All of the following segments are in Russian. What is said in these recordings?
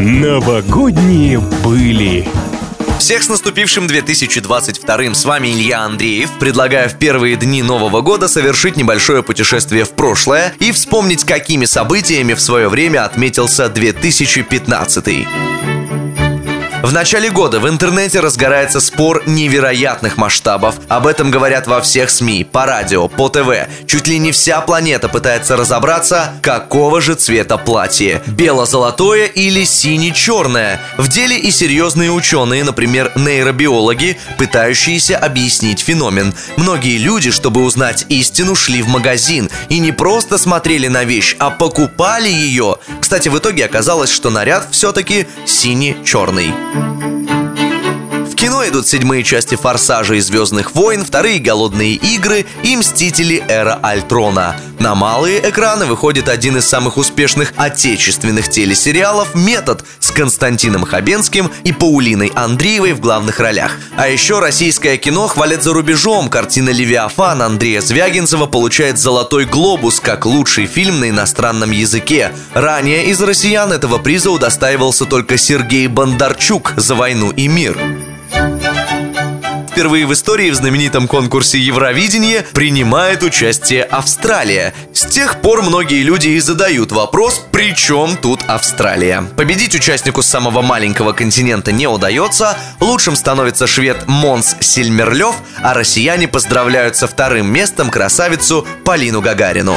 Новогодние были. Всех с наступившим 2022 С вами Илья Андреев. Предлагаю в первые дни Нового года совершить небольшое путешествие в прошлое и вспомнить, какими событиями в свое время отметился 2015. В начале года в интернете разгорается спор невероятных масштабов. Об этом говорят во всех СМИ, по радио, по ТВ. Чуть ли не вся планета пытается разобраться, какого же цвета платье. Бело-золотое или сине-черное. В деле и серьезные ученые, например, нейробиологи, пытающиеся объяснить феномен. Многие люди, чтобы узнать истину, шли в магазин и не просто смотрели на вещь, а покупали ее. Кстати, в итоге оказалось, что наряд все-таки сине-черный. В кино идут седьмые части «Форсажа» и «Звездных войн», вторые «Голодные игры» и «Мстители. Эра Альтрона». На малые экраны выходит один из самых успешных отечественных телесериалов «Метод» с Константином Хабенским и Паулиной Андреевой в главных ролях. А еще российское кино хвалят за рубежом. Картина «Левиафан» Андрея Звягинцева получает «Золотой глобус» как лучший фильм на иностранном языке. Ранее из россиян этого приза удостаивался только Сергей Бондарчук за «Войну и мир» впервые в истории в знаменитом конкурсе Евровидение принимает участие Австралия. С тех пор многие люди и задают вопрос, при чем тут Австралия? Победить участнику самого маленького континента не удается, лучшим становится швед Монс Сильмерлев, а россияне поздравляют со вторым местом красавицу Полину Гагарину.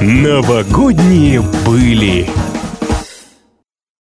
Новогодние были.